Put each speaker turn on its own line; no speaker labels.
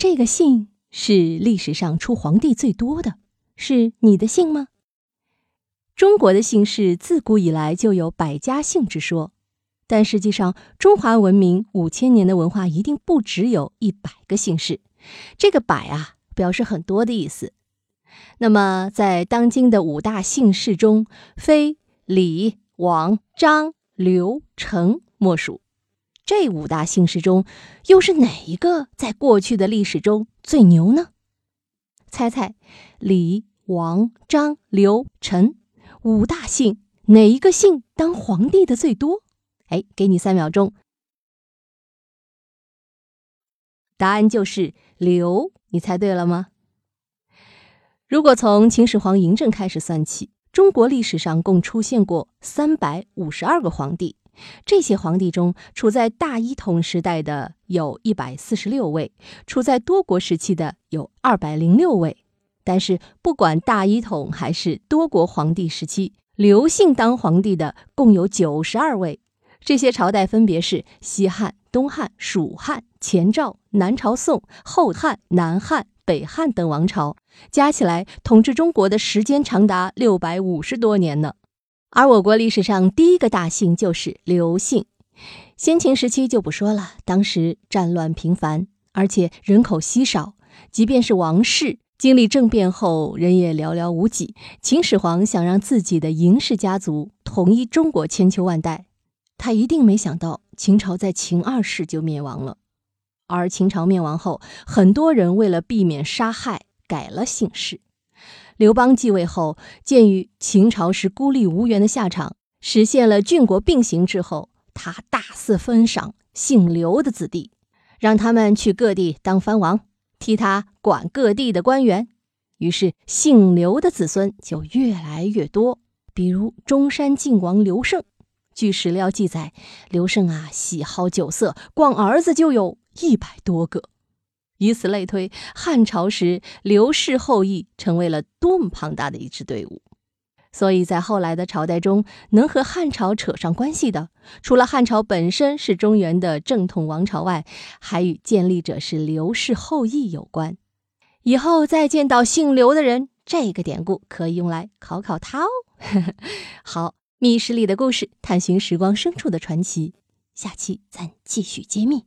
这个姓是历史上出皇帝最多的，是你的姓吗？中国的姓氏自古以来就有百家姓之说，但实际上，中华文明五千年的文化一定不只有一百个姓氏。这个“百”啊，表示很多的意思。那么，在当今的五大姓氏中，非李、王、张、刘、陈莫属。这五大姓氏中，又是哪一个在过去的历史中最牛呢？猜猜，李、王、张、刘、陈五大姓，哪一个姓当皇帝的最多？哎，给你三秒钟。答案就是刘，你猜对了吗？如果从秦始皇嬴政开始算起，中国历史上共出现过三百五十二个皇帝。这些皇帝中，处在大一统时代的有一百四十六位，处在多国时期的有二百零六位。但是，不管大一统还是多国皇帝时期，刘姓当皇帝的共有九十二位。这些朝代分别是西汉、东汉、蜀汉、前赵、南朝宋、后汉、南汉、北汉等王朝，加起来统治中国的时间长达六百五十多年呢。而我国历史上第一个大姓就是刘姓，先秦时期就不说了，当时战乱频繁，而且人口稀少，即便是王室经历政变后，人也寥寥无几。秦始皇想让自己的嬴氏家族统一中国千秋万代，他一定没想到秦朝在秦二世就灭亡了。而秦朝灭亡后，很多人为了避免杀害，改了姓氏。刘邦继位后，鉴于秦朝是孤立无援的下场，实现了郡国并行之后，他大肆封赏姓刘的子弟，让他们去各地当藩王，替他管各地的官员。于是，姓刘的子孙就越来越多。比如中山靖王刘胜，据史料记载，刘胜啊喜好酒色，光儿子就有一百多个。以此类推，汉朝时刘氏后裔成为了多么庞大的一支队伍。所以在后来的朝代中，能和汉朝扯上关系的，除了汉朝本身是中原的正统王朝外，还与建立者是刘氏后裔有关。以后再见到姓刘的人，这个典故可以用来考考他哦。好，密室里的故事，探寻时光深处的传奇，下期咱继续揭秘。